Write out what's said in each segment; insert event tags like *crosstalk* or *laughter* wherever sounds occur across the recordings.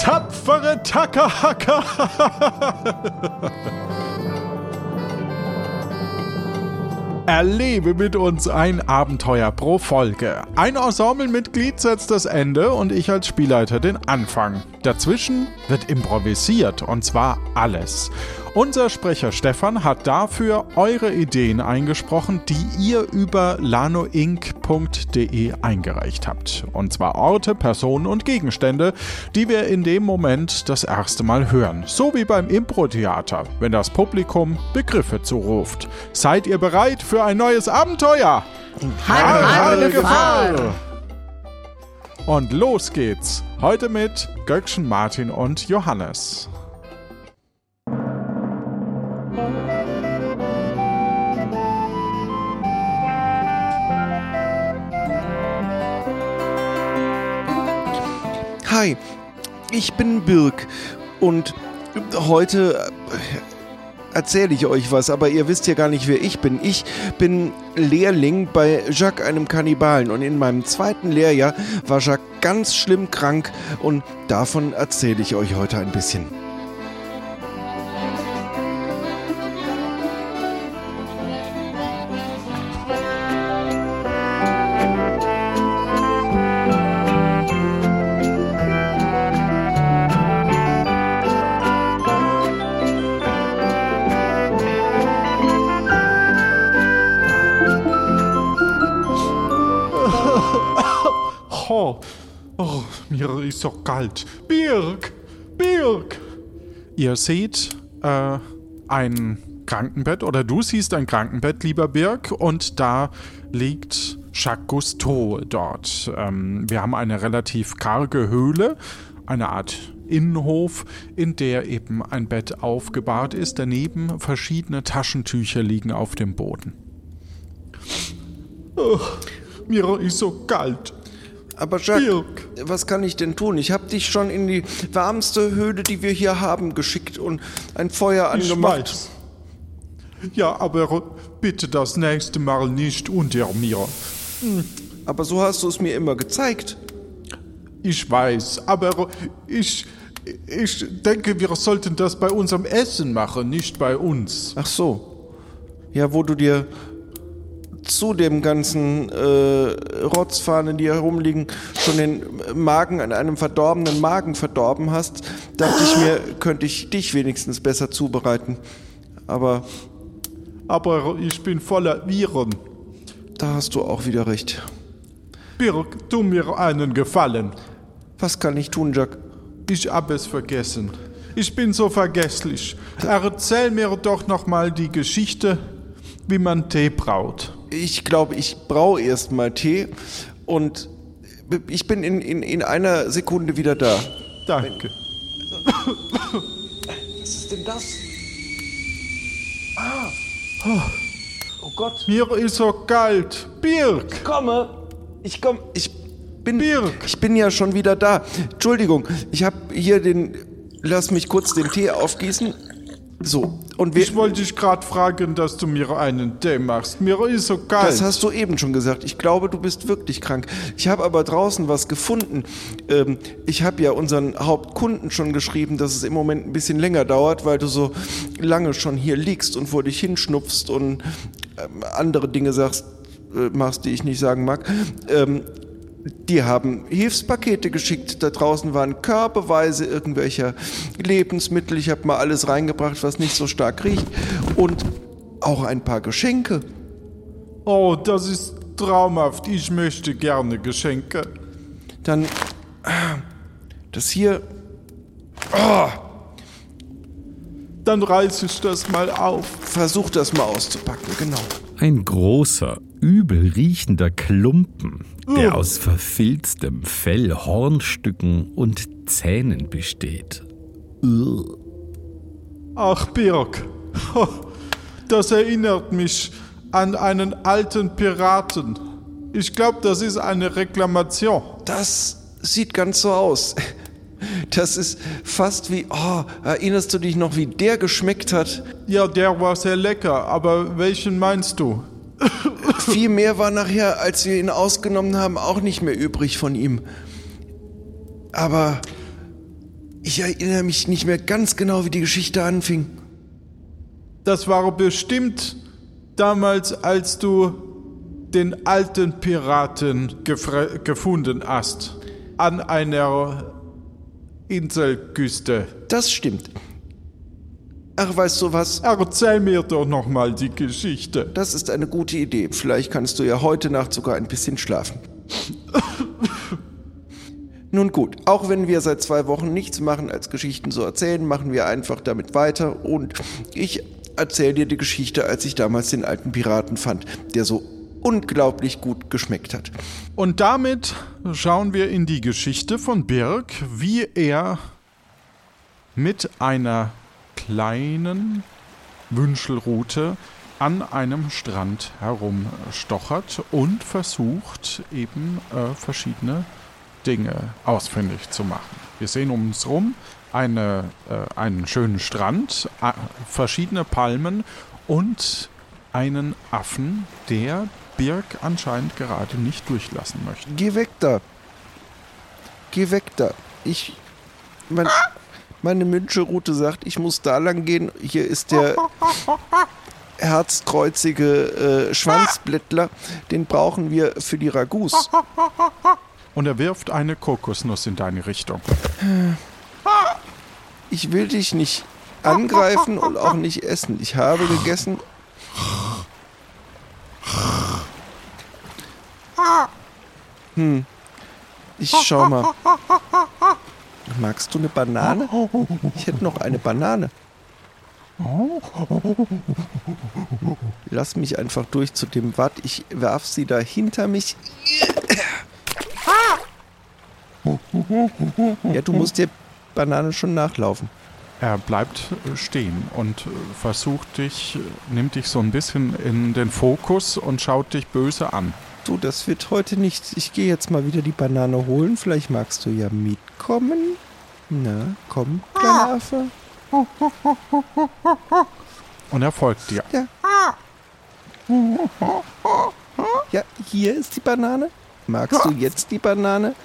tapfere Tackerhacker. Erlebe mit uns ein Abenteuer pro Folge. Ein Ensemblemitglied setzt das Ende und ich als Spielleiter den Anfang. Dazwischen wird improvisiert und zwar alles. Unser Sprecher Stefan hat dafür eure Ideen eingesprochen, die ihr über lanoinc.de eingereicht habt. Und zwar Orte, Personen und Gegenstände, die wir in dem Moment das erste Mal hören. So wie beim Impro-Theater, wenn das Publikum Begriffe zuruft. Seid ihr bereit für ein neues Abenteuer? Heil, Gefahr! Und los geht's. Heute mit Göckchen Martin und Johannes. Hi, ich bin Birk und heute erzähle ich euch was, aber ihr wisst ja gar nicht, wer ich bin. Ich bin Lehrling bei Jacques, einem Kannibalen. Und in meinem zweiten Lehrjahr war Jacques ganz schlimm krank und davon erzähle ich euch heute ein bisschen. Oh, oh, mir ist so kalt. Birk, Birk. Ihr seht äh, ein Krankenbett oder du siehst ein Krankenbett, lieber Birk, und da liegt Jacques Cousteau dort. Ähm, wir haben eine relativ karge Höhle, eine Art Innenhof, in der eben ein Bett aufgebahrt ist. Daneben verschiedene Taschentücher liegen auf dem Boden. Oh, mir ist so kalt. Aber Jacques, Birk. was kann ich denn tun? Ich habe dich schon in die warmste Höhle, die wir hier haben, geschickt und ein Feuer Ich angemacht. weiß. Ja, aber bitte das nächste Mal nicht unter mir. Aber so hast du es mir immer gezeigt. Ich weiß, aber ich, ich denke, wir sollten das bei unserem Essen machen, nicht bei uns. Ach so. Ja, wo du dir zu dem ganzen äh, Rotzfahnen, die herumliegen, schon den Magen an einem verdorbenen Magen verdorben hast, dachte ich mir, könnte ich dich wenigstens besser zubereiten. Aber Aber ich bin voller Viren. da hast du auch wieder recht. Birk, tu mir einen Gefallen. Was kann ich tun, Jack? Ich hab es vergessen. Ich bin so vergesslich. Erzähl mir doch noch mal die Geschichte, wie man Tee braut. Ich glaube, ich brauche erst mal Tee und ich bin in, in, in einer Sekunde wieder da. Danke. Was ist denn das? Ah. Oh Gott. Mir ist so kalt. Birk, komme. Ich komme. Ich bin. Birk. Ich bin ja schon wieder da. Entschuldigung, ich habe hier den. Lass mich kurz den Tee aufgießen. So. Und wir. ich wollte dich gerade fragen, dass du mir einen Tee machst. Mir ist so kalt. Das hast du eben schon gesagt. Ich glaube, du bist wirklich krank. Ich habe aber draußen was gefunden. Ähm, ich habe ja unseren Hauptkunden schon geschrieben, dass es im Moment ein bisschen länger dauert, weil du so lange schon hier liegst und vor dich hinschnupfst und ähm, andere Dinge sagst, äh, machst, die ich nicht sagen mag. Ähm, die haben Hilfspakete geschickt. Da draußen waren körbeweise irgendwelcher Lebensmittel. Ich habe mal alles reingebracht, was nicht so stark riecht. Und auch ein paar Geschenke. Oh, das ist traumhaft. Ich möchte gerne Geschenke. Dann das hier. Oh, Dann reiße ich das mal auf. versuch das mal auszupacken, genau. Ein großer, übel riechender Klumpen, der aus verfilztem Fell, Hornstücken und Zähnen besteht. Ach, Birk. Das erinnert mich an einen alten Piraten. Ich glaube, das ist eine Reklamation. Das sieht ganz so aus. Das ist fast wie, oh, erinnerst du dich noch, wie der geschmeckt hat? Ja, der war sehr lecker, aber welchen meinst du? Viel mehr war nachher, als wir ihn ausgenommen haben, auch nicht mehr übrig von ihm. Aber Ich erinnere mich nicht mehr ganz genau, wie die Geschichte anfing. Das war bestimmt damals, als du den alten Piraten gefunden hast. An einer Inselküste. Das stimmt. Ach, weißt du was? Erzähl mir doch nochmal die Geschichte. Das ist eine gute Idee. Vielleicht kannst du ja heute Nacht sogar ein bisschen schlafen. *laughs* Nun gut, auch wenn wir seit zwei Wochen nichts machen als Geschichten so erzählen, machen wir einfach damit weiter und ich erzähle dir die Geschichte, als ich damals den alten Piraten fand, der so unglaublich gut geschmeckt hat. Und damit schauen wir in die Geschichte von Birk, wie er mit einer kleinen Wünschelrute an einem Strand herumstochert und versucht eben äh, verschiedene Dinge ausfindig zu machen. Wir sehen um uns herum eine, äh, einen schönen Strand, äh, verschiedene Palmen und einen Affen, der Birk anscheinend gerade nicht durchlassen möchte. Geh weg da. Geh weg da. Ich. Mein, meine Müncheroute sagt, ich muss da lang gehen. Hier ist der *laughs* herzkreuzige äh, Schwanzblättler. Den brauchen wir für die Ragus. *laughs* Und er wirft eine Kokosnuss in deine Richtung. *laughs* Ich will dich nicht angreifen und auch nicht essen. Ich habe gegessen. Hm. Ich schau mal. Magst du eine Banane? Ich hätte noch eine Banane. Lass mich einfach durch zu dem Watt. Ich werf sie da hinter mich. Ja, du musst dir Banane schon nachlaufen. Er bleibt stehen und versucht dich, nimmt dich so ein bisschen in den Fokus und schaut dich böse an. Du, das wird heute nichts. Ich gehe jetzt mal wieder die Banane holen. Vielleicht magst du ja mitkommen. Na, komm, kleiner Affe. Und er folgt dir. Ja. Ja, hier ist die Banane. Magst du jetzt die Banane?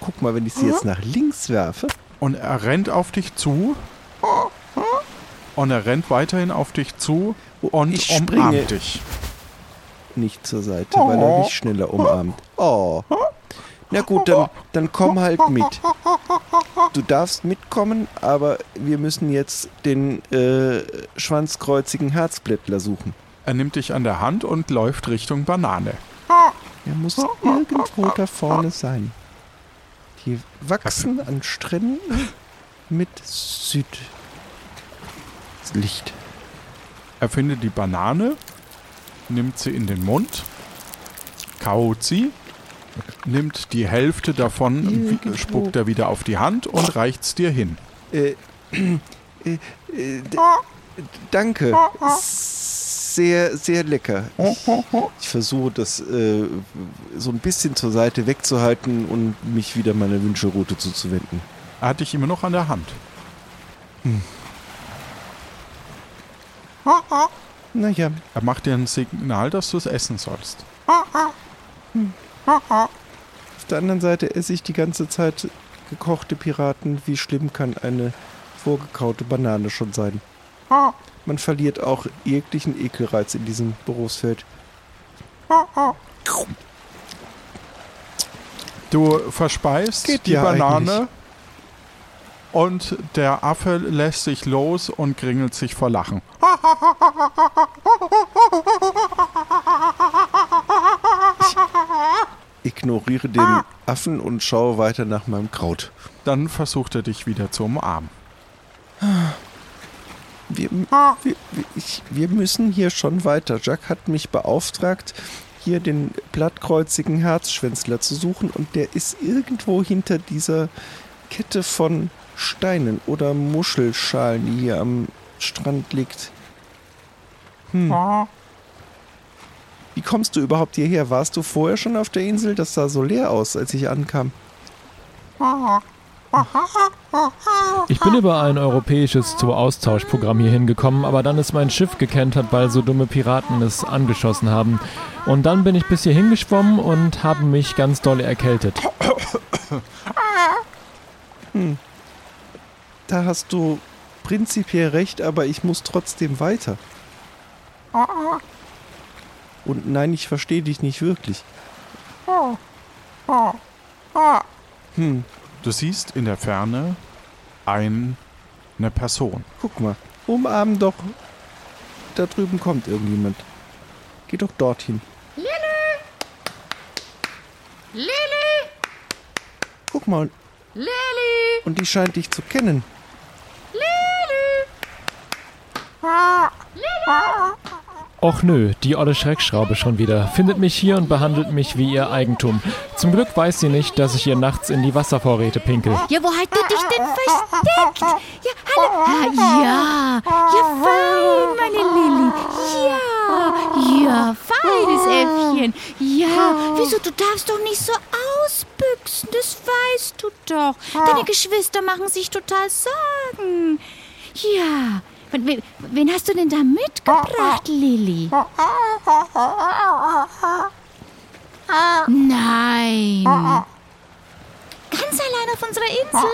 Guck mal, wenn ich sie jetzt nach links werfe. Und er rennt auf dich zu. Und er rennt weiterhin auf dich zu und Ich umarmt springe. dich. Nicht zur Seite, weil er mich schneller umarmt. Oh. Na gut, dann, dann komm halt mit. Du darfst mitkommen, aber wir müssen jetzt den äh, schwanzkreuzigen Herzblättler suchen. Er nimmt dich an der Hand und läuft Richtung Banane. Er muss irgendwo da vorne sein. Die wachsen an Stränden mit Südlicht. Er findet die Banane, nimmt sie in den Mund, kaut sie, nimmt die Hälfte davon, spuckt er wieder auf die Hand und reicht's dir hin. Äh, äh, äh, danke. Sehr, sehr lecker. Ich, ich versuche das äh, so ein bisschen zur Seite wegzuhalten und mich wieder meiner Wünschelroute zuzuwenden. Er hat dich immer noch an der Hand. Naja, Er macht dir ein Signal, dass du es essen sollst. auf der anderen Seite esse ich die ganze Zeit gekochte Piraten. Wie schlimm kann eine vorgekaute Banane schon sein? Man verliert auch jeglichen Ekelreiz in diesem Berufsfeld. Du verspeist Geht die ja Banane eigentlich. Und der Affe lässt sich los und kringelt sich vor Lachen. Ignoriere den Affen und schaue weiter nach meinem Kraut. Dann versucht er dich wieder zu umarmen. Wir, wir, wir- ich, wir müssen hier schon weiter. Jack hat mich beauftragt, hier den blattkreuzigen Herzschwänzler zu suchen und der ist irgendwo hinter dieser Kette von Steinen oder Muschelschalen, die hier am Strand liegt. Hm. Wie kommst du überhaupt hierher? Warst du vorher schon auf der Insel? Das sah so leer aus, als ich ankam. Ich bin über ein europäisches Zoo-Austauschprogramm hier hingekommen, aber dann ist mein Schiff gekentert, weil so dumme Piraten es angeschossen haben. Und dann bin ich bis hier hingeschwommen und habe mich ganz doll erkältet. Da hast du prinzipiell recht, aber ich muss trotzdem weiter. Und nein, ich verstehe dich nicht wirklich. Hm, Du siehst in der Ferne ein, eine Person. guck mal. Umarm doch. Da drüben kommt irgendjemand. Geh doch dorthin. Lilly! Lilly! Guck mal. Lilly! Und die scheint dich zu kennen. Och nö, die olle Schreckschraube schon wieder. Findet mich hier und behandelt mich wie ihr Eigentum. Zum Glück weiß sie nicht, dass ich ihr nachts in die Wasservorräte pinkel. Ja, wo hat du dich denn versteckt? Ja, hallo. Ah, ja, ja, fein, meine Lilly. Ja, ja, feines Äffchen. Ja, wieso, du darfst doch nicht so ausbüchsen, das weißt du doch. Deine Geschwister machen sich total Sorgen. Ja, wen, wen- wen hast du denn da mitgebracht, Lilly? Nein. Ganz allein auf unserer Insel?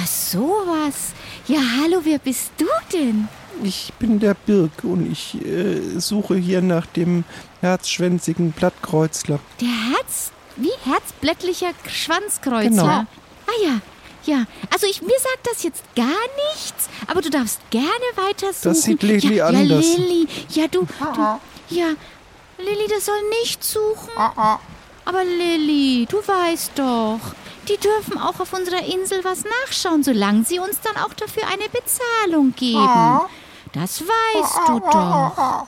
Ach, sowas. Ja, hallo, wer bist du denn? Ich bin der Birk und ich äh, suche hier nach dem herzschwänzigen Blattkreuzler. Der Herz... Wie? Herzblättlicher Schwanzkreuzer? Genau. Ah ja, ja. Also ich, mir sagt das jetzt gar nichts, aber du darfst gerne weiter suchen. Das sieht Lilly ja, anders. Ja, Lilly. Ja, du, du... Ja, Lilly, das soll nicht suchen. Aber Lilly, du weißt doch, die dürfen auch auf unserer Insel was nachschauen, solange sie uns dann auch dafür eine Bezahlung geben. Das weißt du doch.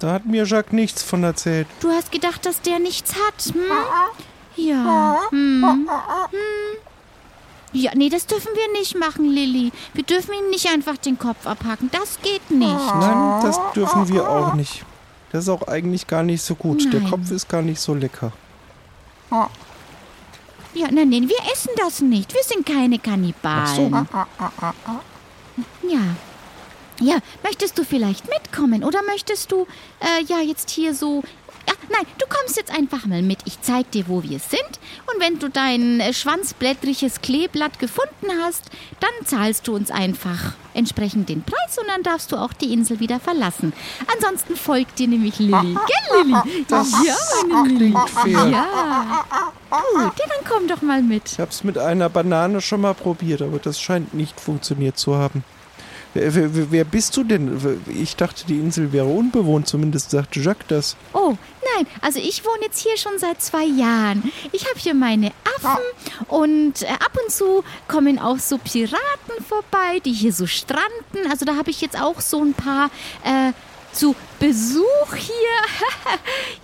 Da hat mir Jacques nichts von erzählt. Du hast gedacht, dass der nichts hat, hm? Ja. Hm. Hm. Ja, nee, das dürfen wir nicht machen, Lilly. Wir dürfen ihm nicht einfach den Kopf abhacken. Das geht nicht. Nein, das dürfen wir auch nicht. Das ist auch eigentlich gar nicht so gut. Der Nein. Kopf ist gar nicht so lecker. Ja, nein, nein, wir essen das nicht. Wir sind keine Kannibalen. Ja. Ja, möchtest du vielleicht mitkommen oder möchtest du äh, ja jetzt hier so ja, nein, du kommst jetzt einfach mal mit. Ich zeig dir, wo wir sind. Und wenn du dein äh, schwanzblättriges Kleeblatt gefunden hast, dann zahlst du uns einfach entsprechend den Preis und dann darfst du auch die Insel wieder verlassen. Ansonsten folgt dir nämlich Lilly. *laughs* Gell, Lilly? Das ja, meine Lilly. Ja. Gut, dann komm doch mal mit. Ich hab's mit einer Banane schon mal probiert, aber das scheint nicht funktioniert zu haben. Wer, wer, wer bist du denn? Ich dachte, die Insel wäre unbewohnt, zumindest sagte Jacques das. Oh, nein, also ich wohne jetzt hier schon seit zwei Jahren. Ich habe hier meine Affen und äh, ab und zu kommen auch so Piraten vorbei, die hier so stranden. Also da habe ich jetzt auch so ein paar äh, zu Besuch hier.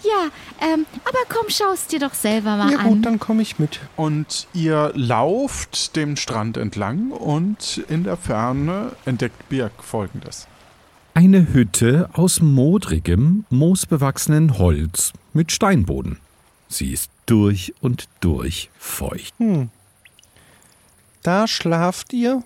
*laughs* ja, ähm, aber komm, schau's dir doch selber mal Ja an. gut, dann komme ich mit. Und ihr lauft dem Strand entlang und in der Ferne entdeckt Birk folgendes. Eine Hütte aus modrigem, moosbewachsenen Holz mit Steinboden. Sie ist durch und durch feucht. Da schlaft ihr?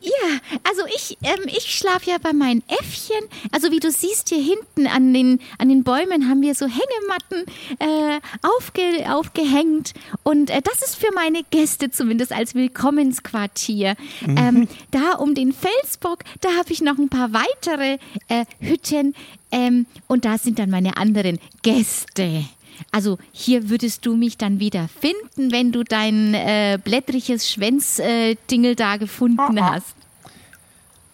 Ja, also ich, ähm, ich schlafe ja bei meinen Äffchen. Also wie du siehst, hier hinten an den, an den Bäumen haben wir so Hängematten äh, aufge, aufgehängt. Und äh, das ist für meine Gäste zumindest als Willkommensquartier. Ähm, da um den Felsbock, da habe ich noch ein paar weitere äh, Hütten. Ähm, und da sind dann meine anderen Gäste. Also hier würdest du mich dann wieder finden, wenn du dein äh, blättriges Schwänzdingel äh, Dingel da gefunden hast.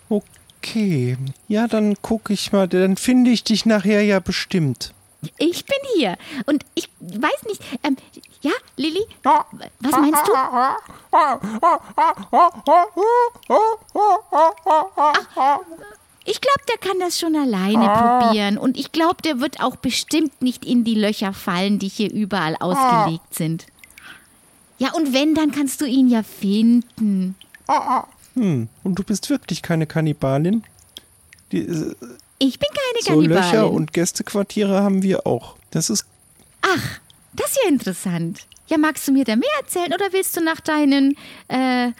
Okay. Ja, dann gucke ich mal. Dann finde ich dich nachher ja bestimmt. Ich bin hier und ich weiß nicht. Ähm, ja, Lilly, was meinst du? Ach, ich glaube, der kann das schon alleine probieren und ich glaube, der wird auch bestimmt nicht in die Löcher fallen, die hier überall ausgelegt sind. Ja, und wenn, dann kannst du ihn ja finden. Hm. Und du bist wirklich keine Kannibalin? Die, äh, Ich bin keine so Kannibalin. Löcher und Gästequartiere haben wir auch. Das ist Ach, das ist ja interessant. Ja, magst du mir da mehr erzählen oder willst du nach deinen, äh,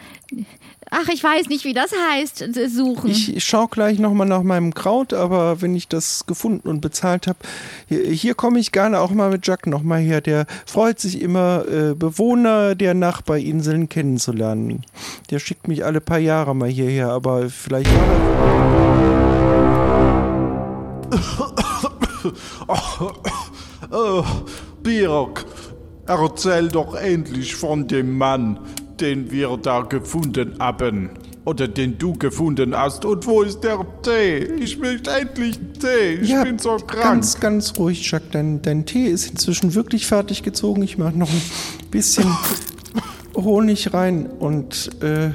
ach, ich weiß nicht, wie das heißt, äh, suchen? Ich schaue gleich nochmal nach meinem Kraut, aber wenn ich das gefunden und bezahlt habe, hier, hier komme ich gerne auch mal mit Jack nochmal her. Der freut sich immer, äh, Bewohner der Nachbarinseln kennenzulernen. Der schickt mich alle paar Jahre mal hierher, aber vielleicht war *coughs* Oh, Birk, erzähl doch endlich von dem Mann, den wir da gefunden haben. Oder den du gefunden hast. Und wo ist der Tee? Ich möchte endlich Tee. Ich ja, bin so krank. Ganz, ganz ruhig, Jack. Dein, dein Tee ist inzwischen wirklich fertig gezogen. Ich mache noch ein bisschen *laughs* Honig rein und äh,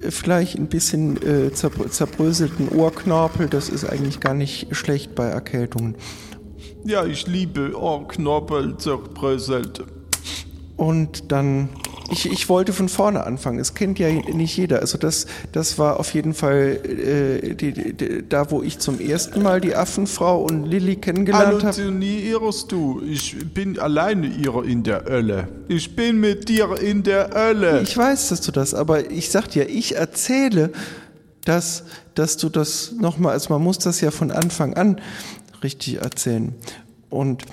vielleicht ein bisschen äh, zerbrö zerbröselten Ohrknorpel. Das ist eigentlich gar nicht schlecht bei Erkältungen. Ja, ich liebe Ohrknorpel zerbröselt. Und dann, ich, ich wollte von vorne anfangen. Es kennt ja nicht jeder. Also das, das war auf jeden Fall äh, die, die, da, wo ich zum ersten Mal die Affenfrau und Lilly kennengelernt habe. Halluzinierst du? Ich bin alleine ihr in der Hölle. Ich bin mit dir in der Hölle. Ich weiß, dass du das, aber ich sag dir, ich erzähle, dass, dass du das nochmal, also man muss das ja von Anfang an richtig erzählen. Und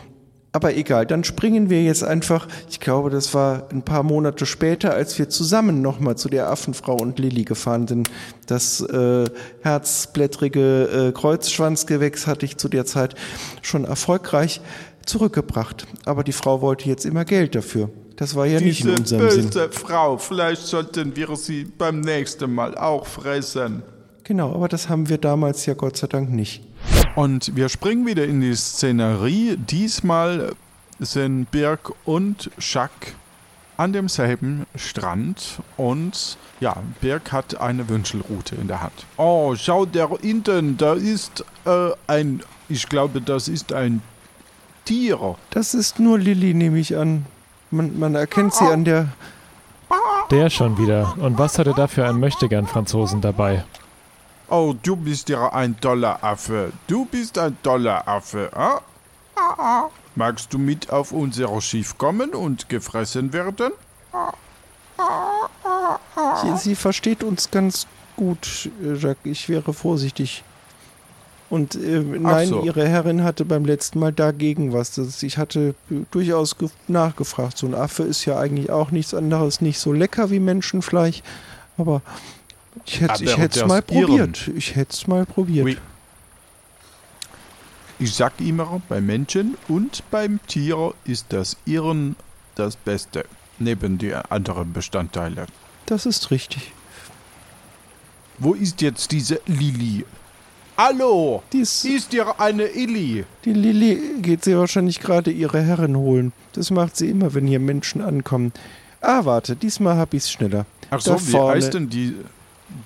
aber egal, dann springen wir jetzt einfach, ich glaube, das war ein paar Monate später, als wir zusammen nochmal zu der Affenfrau und Lilly gefahren sind. Das äh, herzblättrige äh, Kreuzschwanzgewächs hatte ich zu der Zeit schon erfolgreich zurückgebracht. Aber die Frau wollte jetzt immer Geld dafür. Das war ja nicht in Diese unserem böse Sinn. Frau, vielleicht sollten wir sie beim nächsten Mal auch fressen. Genau, aber das haben wir damals ja Gott sei Dank nicht. Und wir springen wieder in die Szenerie. Diesmal sind Birk und Jacques an demselben Strand und ja, Birk hat eine Wünschelrute in der Hand. Oh, schau da hinten, da ist äh, ein, ich glaube, das ist ein Tier. Das ist nur Lilly, nehme ich an. Man, man erkennt sie an der. Der schon wieder. Und was hat er da für einen Möchtegern-Franzosen dabei? Oh, du bist ja ein toller Affe. Du bist ein toller Affe. ah? Magst du mit auf unser Schiff kommen und gefressen werden? Sie, sie versteht uns ganz gut, Jacques. Ich wäre vorsichtig. Und äh, nein, so. ihre Herrin hatte beim letzten Mal dagegen was. Das, ich hatte äh, durchaus ge- nachgefragt. So ein Affe ist ja eigentlich auch nichts anderes, nicht so lecker wie Menschenfleisch. Aber ich hätte ich es mal probiert. Ich hätte es mal probiert. Oui. Ich sag immer, bei Menschen und beim Tier ist das Irren das Beste, neben die anderen Bestandteile. Das ist richtig. Wo ist jetzt diese Lili? Hallo! Dies, Ist dir eine Illy? die Lilly geht sie wahrscheinlich gerade ihre Herrin holen. Das macht sie immer, wenn hier Menschen ankommen. Ah, warte, diesmal hab ich's schneller. Ach so, wie heißt denn die,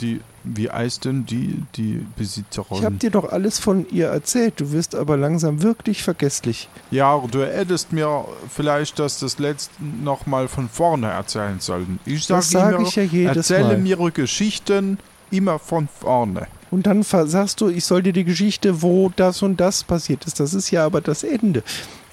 die, wie heißt denn die, die Besitzerin? Ich hab dir doch alles von ihr erzählt. Du wirst aber langsam wirklich vergesslich. Ja, du hättest mir vielleicht das, das letzte nochmal von vorne erzählen sollen. Ich sag Das sag immer, ich ja jedes erzähle Mal. mir Geschichten immer von vorne. Und dann sagst du, ich soll dir die Geschichte, wo das und das passiert ist. Das ist ja aber das Ende.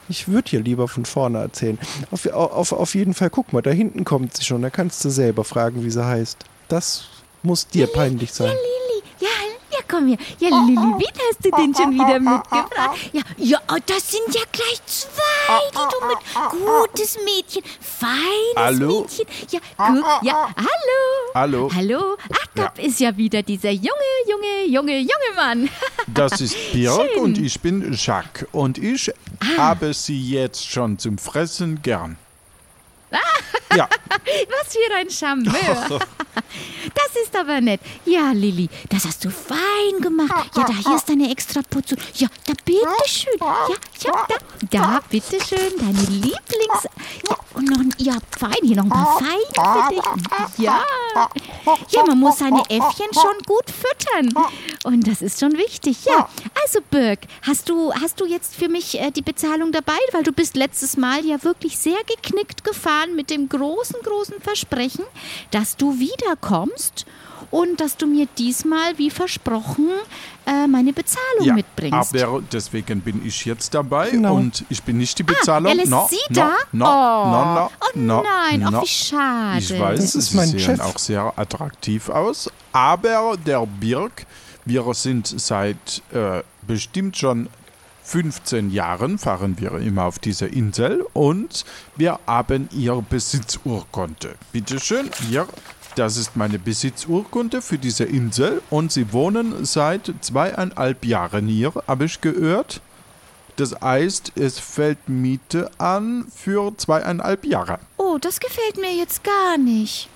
Ich würde dir lieber von vorne erzählen. Auf, auf, auf jeden Fall, guck mal, da hinten kommt sie schon. Da kannst du selber fragen, wie sie heißt. Das muss dir peinlich sein. Lilly, ja, ja, komm her. Ja, Lilly, wen hast du denn schon wieder mitgebracht? Ja, ja, oh, das sind ja gleich zwei, die du mit. Gutes Mädchen, feines Hallo? Mädchen. Ja, guck, ja, hallo. Hallo, Hallo, ach, da ist ja wieder dieser junge, junge, junge, junge Mann. *laughs* das ist Birk Schön. und ich bin Jacques. Und ich habe sie jetzt schon zum Fressen gern. Ja, *laughs* Was für ein Charmeur. *laughs* Das ist aber nett. Ja, Lilly, das hast du fein gemacht. Ja, da hier ist deine extra Portion. Ja, da bitteschön. Ja, ja, da, da, bitteschön, deine Lieblings... Ja, und noch, ja, fein, hier noch ein paar Feine für dich. Ja. Ja, man muss seine Äffchen schon gut füttern. Und das ist schon wichtig, ja. Also, Birk, hast du, hast du jetzt für mich äh, die Bezahlung dabei? Weil du bist letztes Mal ja wirklich sehr geknickt gefahren mit dem großen, großen Versprechen, dass du wiederkommst und dass du mir diesmal, wie versprochen, äh, meine Bezahlung mitbringst. aber deswegen bin ich jetzt dabei Genau. und ich bin nicht die Bezahlung. Ah, er lässt no, Sie no, da? No, Oh. no, no, Oh no, nein, no. ach wie schade. Ich weiß, Das ist Sie mein sehen Chef. auch sehr attraktiv aus, aber der Birk, wir sind seit äh, bestimmt schon 15 Jahren, fahren wir immer auf dieser Insel und wir haben Ihr Besitzurkunde. Bitte schön, hier, das ist meine Besitzurkunde für diese Insel und Sie wohnen seit zweieinhalb Jahren hier, habe ich gehört. Das heißt, es fällt Miete an für zweieinhalb Jahre. Oh, das gefällt mir jetzt gar nicht.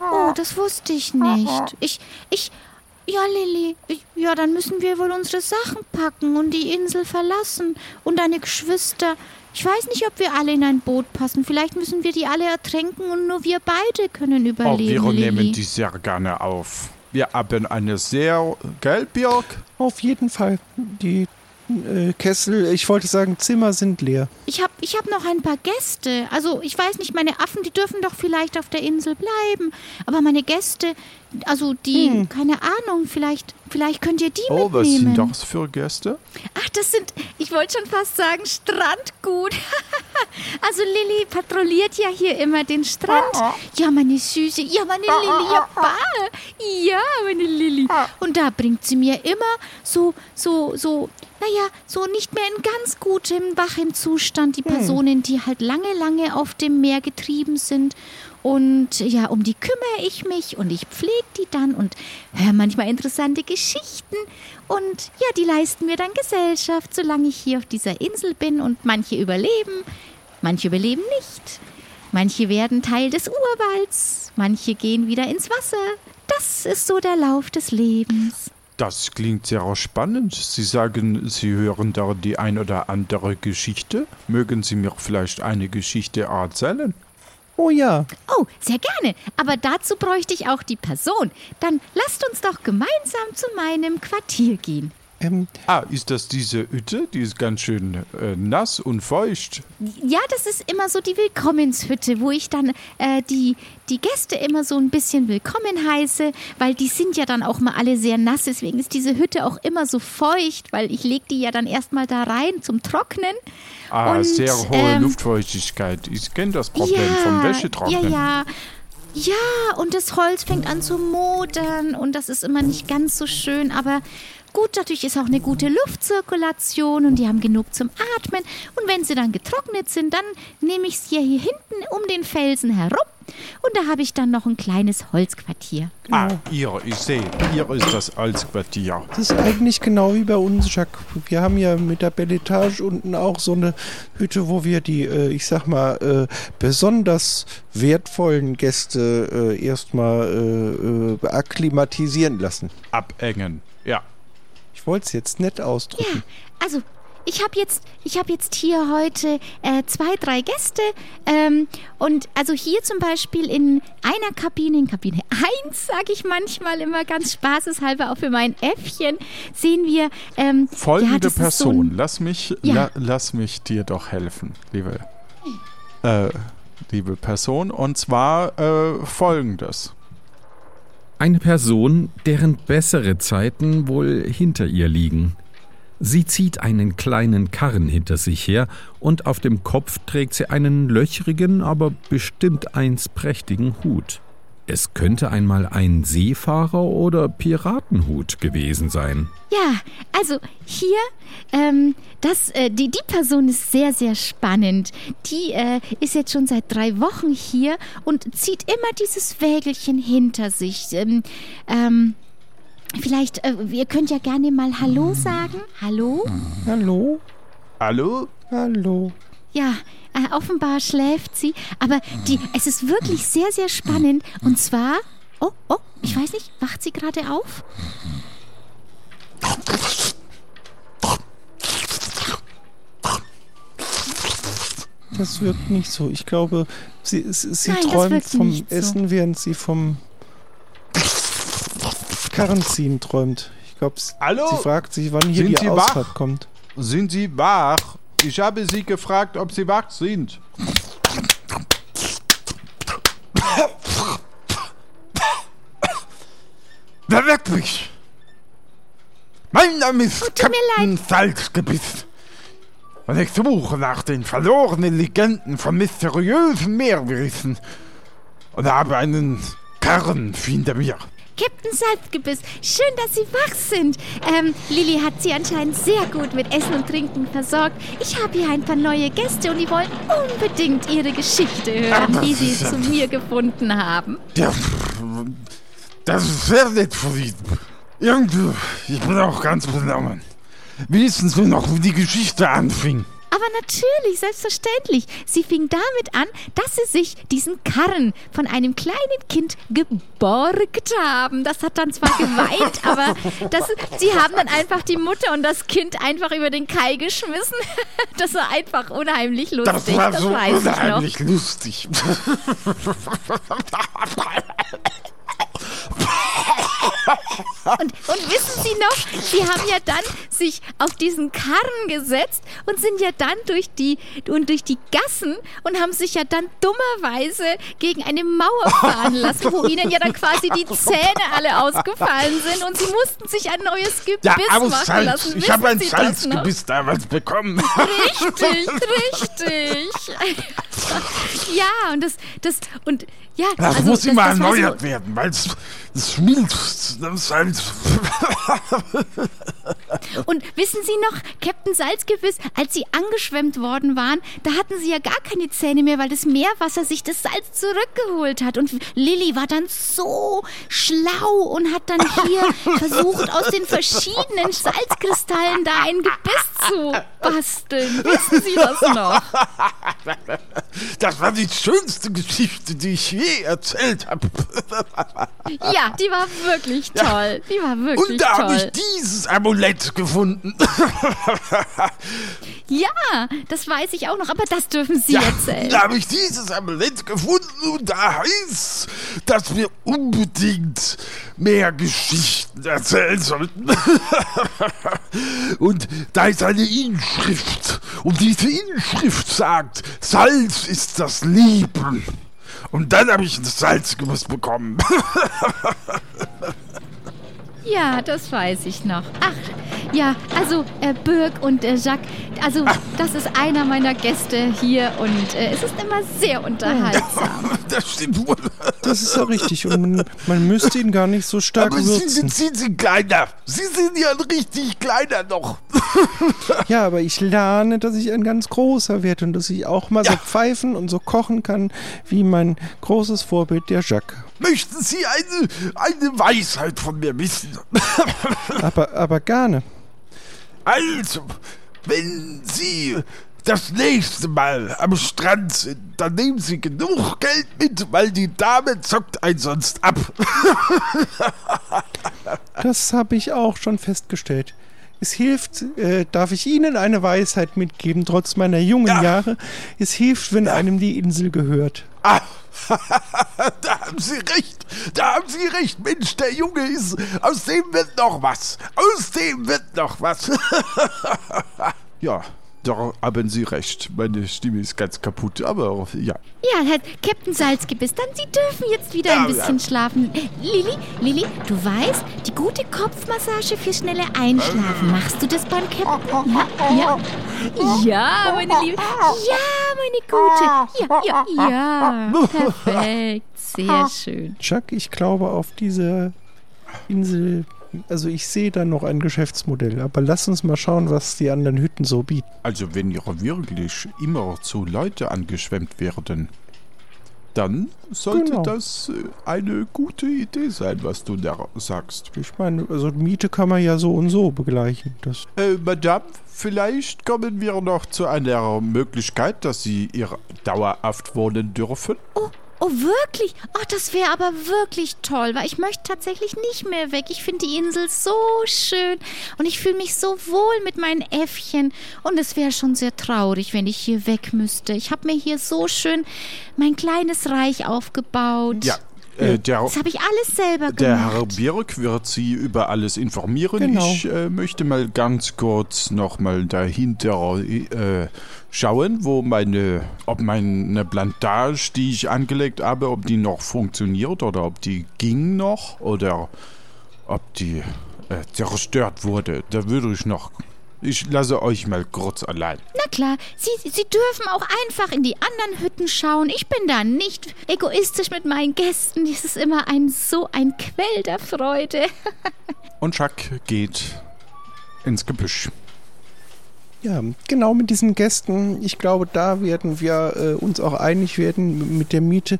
Oh, das wusste ich nicht. Ich, ich, ja, Lilly, ja, dann müssen wir wohl unsere Sachen packen und die Insel verlassen. Und deine Geschwister. Ich weiß nicht, ob wir alle in ein Boot passen. Vielleicht müssen wir die alle ertränken und nur wir beide können Oh, überleben, wir Lilly. nehmen die sehr gerne auf. Wir haben eine sehr, gell, Björk? Auf jeden Fall. Die äh, Kessel, ich wollte sagen, Zimmer sind leer. Ich habe ich hab noch ein paar Gäste. Also, ich weiß nicht, meine Affen, die dürfen doch vielleicht auf der Insel bleiben. Aber meine Gäste, also die, keine Ahnung, vielleicht, vielleicht könnt ihr die Oh, was mitnehmen. sind das für Gäste? Ach, das sind, ich wollte schon fast sagen, Strandgut. *laughs* also Lilly patrouilliert ja hier immer den Strand. Ja, meine Süße. Ja, meine Lilly. Ja, bah. ja, meine Lilly. Und da bringt sie mir immer so, so, so, naja, so nicht mehr in ganz gutem, wachem Zustand die Personen, die halt lange, lange auf dem Meer getrieben sind. Und ja, um die kümmere ich mich und ich pflege die dann und höre manchmal interessante Geschichten. Und ja, die leisten mir dann Gesellschaft, solange ich hier auf dieser Insel bin. Und manche überleben, manche überleben nicht. Manche werden Teil des Urwalds, manche gehen wieder ins Wasser. Das ist so der Lauf des Lebens. Das klingt sehr spannend. Sie sagen, Sie hören da die ein oder andere Geschichte. Mögen Sie mir vielleicht eine Geschichte erzählen? Oh ja, Oh, sehr gerne. Aber dazu bräuchte ich auch die Person. Dann lasst uns doch gemeinsam zu meinem Quartier gehen. Ähm, Ah, ist das diese Hütte? Die ist ganz schön äh, nass und feucht. Ja, das ist immer so die Willkommenshütte, wo ich dann äh, die, die Gäste immer so ein bisschen willkommen heiße, weil die sind ja dann auch mal alle sehr nass. Deswegen ist diese Hütte auch immer so feucht, weil ich lege die ja dann erstmal da rein zum Trocknen. Ah, Und, sehr hohe ähm, Luftfeuchtigkeit. Ich kenne das Problem vom Wäschetrocknen. Ja, ja. Ja, und das Holz fängt an zu modern und das ist immer nicht ganz so schön, aber gut, natürlich ist auch eine gute Luftzirkulation und die haben genug zum Atmen. Und wenn sie dann getrocknet sind, dann nehme ich sie ja hier hinten um den Felsen herum und da habe ich dann noch ein kleines Holzquartier. Ah, hier, ich sehe. Hier ist das Altsquartier. das ist eigentlich genau wie bei uns, Jacques. Wir haben ja mit der Belletage unten auch so eine Hütte, wo wir die, äh, ich sag mal, äh, besonders wertvollen Gäste äh, erstmal äh, äh, akklimatisieren lassen. Abhängen. Ja. Ich wollte es jetzt nett Ja, ausdrücken. also ich habe jetzt, ich habe jetzt hier heute äh, zwei, drei Gäste ähm, und also hier zum Beispiel in einer Kabine, in Kabine 1, sage ich manchmal immer ganz spaßeshalber auch für mein Äffchen, sehen wir ähm, Folgende ja, ist so Person. ein- lass mich, Ja. la, lass mich dir doch helfen, liebe, äh, liebe Person. Und zwar äh, folgendes. Eine Person, deren bessere Zeiten wohl hinter ihr liegen. Sie zieht einen kleinen Karren hinter sich her und auf dem Kopf trägt sie einen löchrigen, aber bestimmt einst prächtigen Hut. Es könnte einmal ein Seefahrer oder Piratenhut gewesen sein. Ja, also hier, ähm, das, äh, die, die Person ist sehr, sehr spannend. Die äh, ist jetzt schon seit drei Wochen hier und zieht immer dieses Wägelchen hinter sich. Ähm, ähm, vielleicht, äh, ihr könnt ja gerne mal Hallo sagen. Hallo? Hallo? Hallo? Hallo? Ja, äh, offenbar schläft sie, aber die, es ist wirklich sehr, sehr spannend. Und zwar, oh, oh, ich weiß nicht, wacht sie gerade auf? Das wirkt nicht so. Ich glaube, sie, sie, sie Nein, träumt vom nicht so. Essen, während sie vom Karrenziehen träumt. Ich glaube, sie, fragt sich, wann hier Sind die Sie wach? Ausfahrt kommt. Sind Sie wach? Ich habe Sie gefragt, ob Sie wach sind. verweck mich. Mein Name ist Oh, Captain Salzgebiss. Und ich suche nach den verlorenen Legenden von mysteriösen Meerwesen und habe einen Karren hinter mir. Captain Salzgebiss, schön, dass Sie wach sind. Ähm, Lilly hat Sie anscheinend sehr gut mit Essen und Trinken versorgt. Ich habe hier ein paar neue Gäste und die wollen unbedingt Ihre Geschichte hören, wie Sie zu mir gefunden haben. Ja, das ist sehr nett von Ihnen. Irgendwie, ich bin auch ganz benommen. Wissen Sie noch, wie die Geschichte anfing? Aber natürlich, selbstverständlich. Sie fing damit an, dass sie sich diesen Karren von einem kleinen Kind geborgt haben. Das hat dann zwar geweint, *laughs* aber das, sie haben dann einfach die Mutter und das Kind einfach über den Kai geschmissen. *laughs* Das war einfach unheimlich lustig. Das war so weiß ich noch. unheimlich lustig. *laughs* Und, und wissen Sie noch, Sie haben ja dann sich auf diesen Karren gesetzt und sind ja dann durch die, und durch die Gassen und haben sich ja dann dummerweise gegen eine Mauer fahren lassen, wo ihnen ja dann quasi die Zähne alle ausgefallen sind und sie mussten sich ein neues Gebiss Ja, machen Salz. lassen. Ich habe ein Wissen? Salzgebiss damals bekommen. Richtig, richtig. ja, und das, das, und ja, Das also, muss immer das erneuert werden, weil es es *laughs* Und wissen Sie noch, Captain Salzgebiss, als Sie angeschwemmt worden waren, da hatten Sie ja gar keine Zähne mehr, weil das Meerwasser sich das Salz zurückgeholt hat. Und Lilly war dann so schlau und hat dann hier *laughs* versucht, aus den verschiedenen Salzkristallen da ein Gebiss zu basteln. Wissen Sie das noch? *laughs* Das war die schönste Geschichte, die ich je erzählt habe. Ja, die war wirklich toll. Die war wirklich Und da habe ich toll. dieses Amulett gefunden. *laughs* Ja, das weiß ich auch noch, aber das dürfen Sie Ja, erzählen. da habe ich dieses Amulett gefunden und da heißt, dass wir unbedingt mehr Geschichten erzählen sollten. *laughs* und da ist eine Inschrift und diese Inschrift sagt, Salz ist das Leben. Und dann habe ich ein Salzgebiss bekommen. Ja, das weiß ich noch. Ach, ja, also äh, Birg und äh, Jacques, also das ist einer meiner Gäste hier und äh, es ist immer sehr unterhaltsam. *laughs* das stimmt wohl. Das ist ja richtig. Und man, man müsste ihn gar nicht so stark Aber Sie würzen. sind, Sie sind kleiner. Sie sind ja ein richtig kleiner noch. Ja, aber ich lerne, dass ich ein ganz großer werde und dass ich auch mal so Ja. pfeifen und so kochen kann, wie mein großes Vorbild, der Jacques. Möchten Sie eine, eine Weisheit von mir wissen? Aber, aber gerne. Also, wenn Sie das nächste Mal am Strand sind, dann nehmen Sie genug Geld mit, weil die Dame zockt einen sonst ab. *laughs* Das habe ich auch schon festgestellt. Es hilft, äh, darf ich Ihnen eine Weisheit mitgeben, trotz meiner jungen Ja. Jahre. Es hilft, wenn einem die Insel gehört. Ah, *laughs* da haben Sie recht. Da haben Sie recht. Mensch, der Junge ist. Aus dem wird noch was. Aus dem wird noch was. *laughs* ja, da haben Sie recht. Meine Stimme ist ganz kaputt, aber ja. Ja, Herr Captain Salzgebiss, dann Sie dürfen jetzt wieder ein bisschen schlafen. Lilly, Lilly, du weißt, die gute Kopfmassage für schnelle Einschlafen. Machst du das beim Captain? Ja, ja. Ja, meine Liebe. Ja, meine Gute. Ja, ja, ja. Perfekt. Sehr schön. Jacques, ich glaube, auf dieser Insel, also ich sehe da noch ein Geschäftsmodell. Aber lass uns mal schauen, was die anderen Hütten so bieten. Also wenn ihr wirklich immer zu Leute angeschwemmt werden, dann sollte Genau. das äh, eine gute Idee sein, was du da sagst. Ich meine, also Miete kann man ja so und so begleichen. Das, Äh, Madame, vielleicht kommen wir noch zu einer Möglichkeit, dass Sie hier dauerhaft wohnen dürfen. Oh, oh wirklich? Oh, das wäre aber wirklich toll, weil ich möchte tatsächlich nicht mehr weg. Ich finde die Insel so schön und ich fühle mich so wohl mit meinen Äffchen. Und es wäre schon sehr traurig, wenn ich hier weg müsste. Ich habe mir hier so schön mein kleines Reich aufgebaut. Ja, äh, der, Das habe ich alles selber der gemacht. Herr Birk wird Sie über alles informieren. Genau. Ich äh, möchte mal ganz kurz nochmal dahinter äh, schauen, wo meine, ob meine Plantage, die ich angelegt habe, ob die noch funktioniert oder ob die ging noch oder ob die äh, zerstört wurde. Da würde ich noch. Ich lasse euch mal kurz allein. Na klar, Sie, Sie dürfen auch einfach in die anderen Hütten schauen. Ich bin da nicht egoistisch mit meinen Gästen. Das ist immer ein so ein Quell der Freude. *laughs* Und Chuck geht ins Gebüsch. Ja, genau mit diesen Gästen. Ich glaube, da werden wir äh, uns auch einig werden mit der Miete.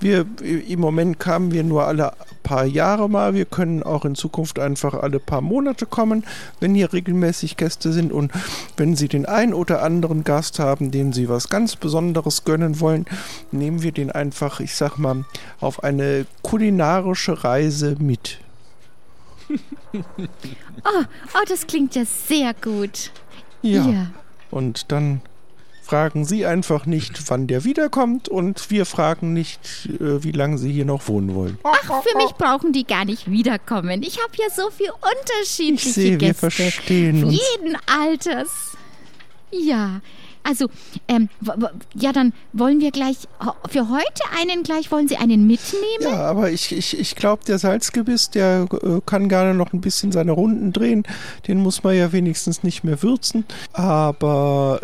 Wir im Moment kamen wir nur alle paar Jahre mal. Wir können auch in Zukunft einfach alle paar Monate kommen, wenn hier regelmäßig Gäste sind. Und wenn Sie den ein oder anderen Gast haben, dem Sie was ganz Besonderes gönnen wollen, nehmen wir den einfach, ich sag mal, auf eine kulinarische Reise mit. Oh, *laughs* oh, das klingt ja sehr gut. Ja. Ja. Und dann fragen Sie einfach nicht, wann der wiederkommt und wir fragen nicht, äh, wie lange Sie hier noch wohnen wollen. Ach, für mich brauchen die gar nicht wiederkommen. Ich habe ja so viel unterschiedliche Ich sehe, wir Gäste. verstehen uns. Jeden Alters. Ja, also, ähm, ja, dann wollen wir gleich für heute einen gleich, wollen Sie einen mitnehmen? Ja, aber ich, ich, ich glaube, der Salzgebiss, der äh, kann gerne noch ein bisschen seine Runden drehen. Den muss man ja wenigstens nicht mehr würzen. Aber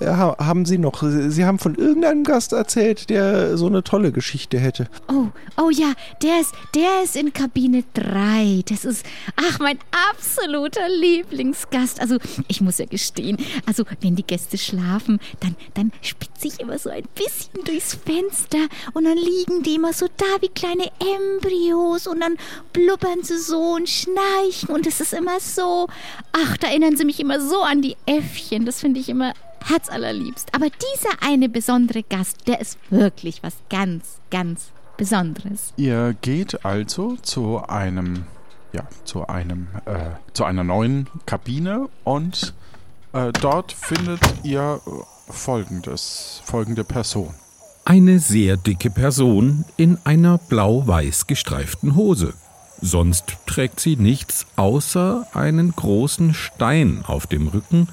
äh, ha- haben Sie noch, Sie haben von irgendeinem Gast erzählt, der so eine tolle Geschichte hätte. Oh, oh ja, der ist, der ist in Kabine 3. Das ist, ach, mein absoluter Lieblingsgast. Also, ich muss ja gestehen, also, wenn die Gäste schlafen, dann, dann spitze ich immer so ein bisschen durchs Fenster und dann liegen die immer so da wie kleine Embryos und dann blubbern sie so und schnarchen und es ist immer so, ach, da erinnern sie mich immer so an die Äffchen. Das finde ich immer herzallerliebst. Aber dieser eine besondere Gast, der ist wirklich was ganz, ganz Besonderes. Ihr geht also zu einem, ja, zu einem, äh, zu einer neuen Kabine und äh, dort findet ihr äh, folgendes, folgende Person. Eine sehr dicke Person in einer blau-weiß gestreiften Hose. Sonst trägt sie nichts außer einen großen Stein auf dem Rücken,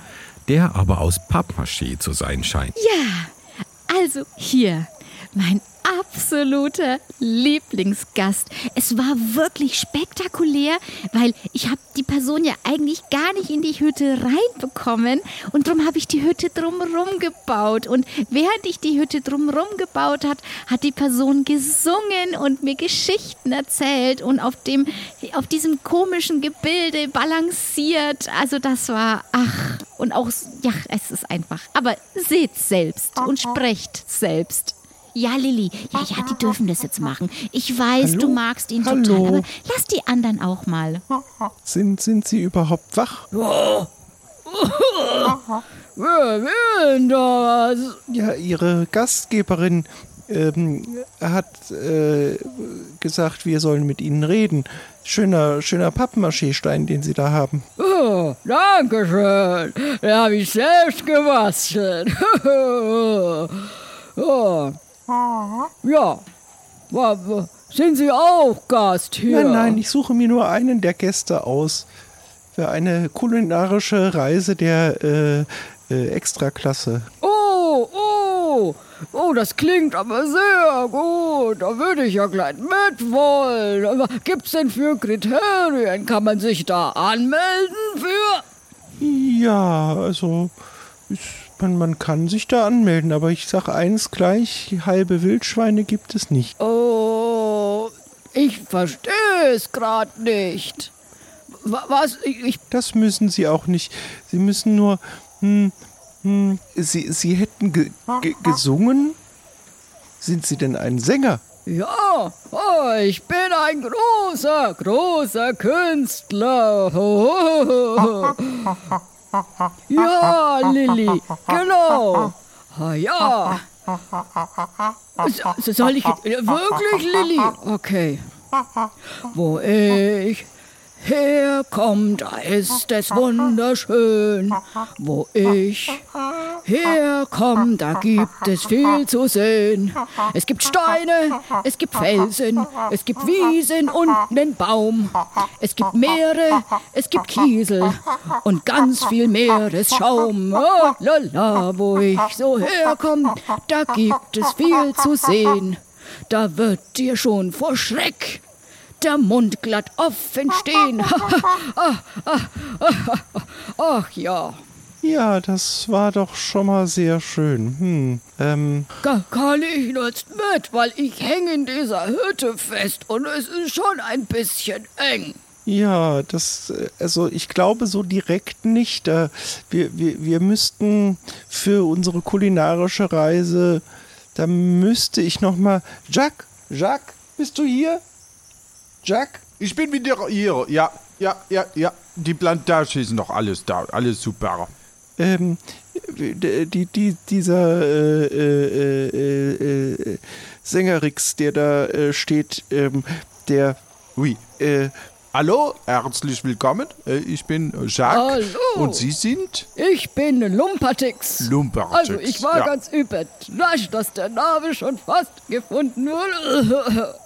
der aber aus Pappmaché zu sein scheint. Ja, also hier, mein absoluter Lieblingsgast. Es war wirklich spektakulär, weil ich habe die Person ja eigentlich gar nicht in die Hütte reinbekommen und darum habe ich die Hütte drumherum gebaut. Und während ich die Hütte drumherum gebaut hat, hat die Person gesungen und mir Geschichten erzählt und auf dem auf diesem komischen Gebilde balanciert. Also das war ach und auch ja, es ist einfach. Aber seht selbst und sprecht selbst. Ja, Lilly, ja, ja, die dürfen das jetzt machen. Ich weiß, Hallo? du magst ihn Hallo? total, aber lass die anderen auch mal. Sind, sind Sie überhaupt wach? Wer will denn das? Ja, Ihre Gastgeberin ähm, hat äh, gesagt, wir sollen mit Ihnen reden. Schöner, schöner Pappmaché-Stein, den Sie da haben. Oh, danke schön. Den habe ich selbst gebastelt. *laughs* oh. Ja. Sind Sie auch Gast hier? Nein, nein, ich suche mir nur einen der Gäste aus. Für eine kulinarische Reise der äh, äh, Extraklasse. Oh, oh. Oh, das klingt aber sehr gut. Da würde ich ja gleich mitwollen. Aber Gibt's denn für Kriterien? Kann man sich da anmelden für? Ja, also ist, man, man kann sich da anmelden, aber ich sag eins gleich, halbe Wildschweine gibt es nicht. Oh, ich verstehe es gerade nicht. Wa- Was? Ich, ich Das müssen Sie auch nicht. Sie müssen nur. Hm, hm, Sie, Sie hätten ge ge gesungen? Sind Sie denn ein Sänger? Ja, oh, ich bin ein großer, großer Künstler. *laughs* Ja, Lilly, genau. Ah, ja. So- Soll ich jetzt- wirklich, Lilly? Okay. Wo ich herkomme, da ist es wunderschön. Wo ich herkomme, da gibt es viel zu sehen. Es gibt Steine, es gibt Felsen, es gibt Wiesen und einen Baum. Es gibt Meere, es gibt Kiesel und ganz viel Meeresschaum. Oh, lala, wo ich so herkomme, da gibt es viel zu sehen. Da wird dir schon vor Schreck der Mund glatt offen stehen. *laughs* Ach ja. Ja, das war doch schon mal sehr schön. Hm, ähm, Ka- Kann ich jetzt mit, weil ich hänge in dieser Hütte fest und es ist schon ein bisschen eng. ja, das, also ich glaube so direkt nicht. Äh, wir, wir, wir müssten für unsere kulinarische Reise, da müsste ich noch mal. Jack, Jack, bist du hier? Jack? Ich bin wieder hier. Ja, ja, ja, ja. Die Plantage ist noch alles da. Alles super. Ähm, die, die, die, dieser äh, äh, äh, äh, Sängerix, der da äh, steht, ähm, der, Oui. äh, Hallo, herzlich willkommen. Ich bin Jacques. Hallo. Und Sie sind Ich bin Lumpatix. Lumpertix. Also ich war ja. ganz überrascht, dass der Name schon fast gefunden wurde. *laughs*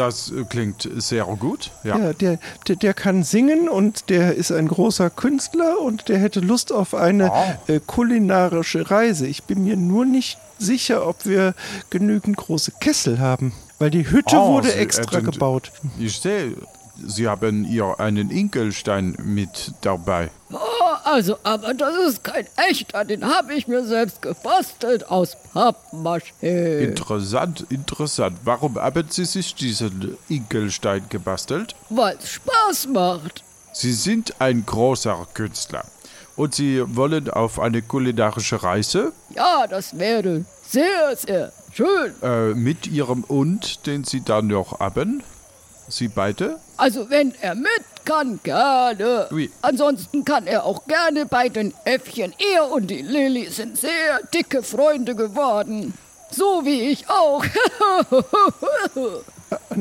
Das äh, klingt sehr gut. Ja. ja, der, der, der kann singen und der ist ein großer Künstler und der hätte Lust auf eine Ah. äh, kulinarische Reise. Ich bin mir nur nicht sicher, ob wir genügend große Kessel haben, weil die Hütte Ah, wurde Sie- extra sind- gebaut. Ich sehe, Sie haben hier einen Inkelstein mit dabei. Oh, also, aber das ist kein echter, den habe ich mir selbst gebastelt aus Pappmaché. Interessant, interessant. Warum haben Sie sich diesen Inkelstein gebastelt? Weil es Spaß macht. Sie sind ein großer Künstler. Und Sie wollen auf eine kulinarische Reise Ja, das wäre sehr, sehr schön. äh, mit Ihrem Und, den Sie dann noch haben. Sie beide? Also, wenn er mit kann, gerne. Oui. Ansonsten kann er auch gerne bei den Äffchen. Er und die Lilly sind sehr dicke Freunde geworden. So wie ich auch. *laughs*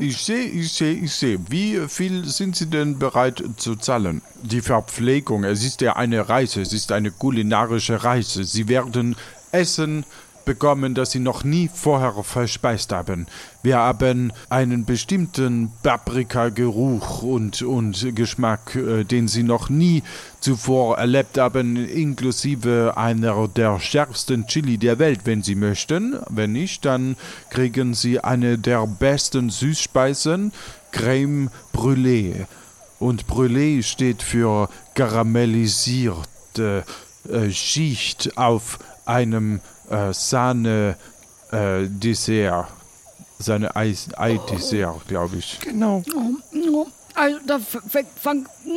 Ich sehe, ich sehe, ich sehe. Wie viel sind Sie denn bereit zu zahlen? Die Verpflegung, es ist ja eine Reise, es ist eine kulinarische Reise. Sie werden Essen bekommen, das Sie noch nie vorher verspeist haben. Wir haben einen bestimmten Paprika-Geruch und, und Geschmack, äh, den Sie noch nie zuvor erlebt haben, inklusive einer der schärfsten Chili der Welt, wenn Sie möchten. Wenn nicht, dann kriegen Sie eine der besten Süßspeisen, Crème Brûlée. Und Brûlée steht für karamellisierte äh, Schicht auf einem äh, Sahne-Dessert. Seine Eis- Ei-Dessert, glaube ich. Genau. Also, da fängt,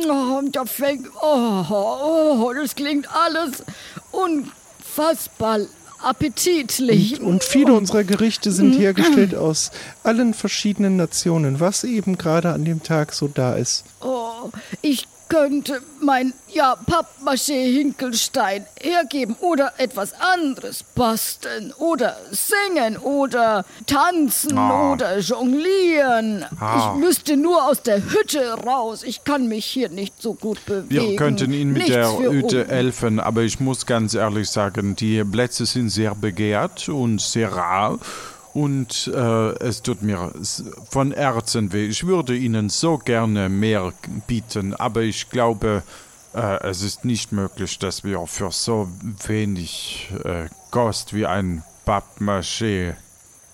oh, da fängt, oh, oh, das klingt alles unfassbar appetitlich. Und viele unserer Gerichte sind hergestellt aus allen verschiedenen Nationen, was eben gerade an dem Tag so da ist. Oh, ich könnte mein, ja, Pappmaché-Hinkelstein hergeben oder etwas anderes basteln oder singen oder tanzen Ah. oder jonglieren. Ah. Ich müsste nur aus der Hütte raus. Ich kann mich hier nicht so gut bewegen. Wir könnten Ihnen mit Nichts der Hütte helfen, aber ich muss ganz ehrlich sagen, die Plätze sind sehr begehrt und sehr rar. Und äh, es tut mir von Herzen weh. Ich würde Ihnen so gerne mehr bieten, aber ich glaube, äh, es ist nicht möglich, dass wir für so wenig äh, Kost wie ein Pappmaché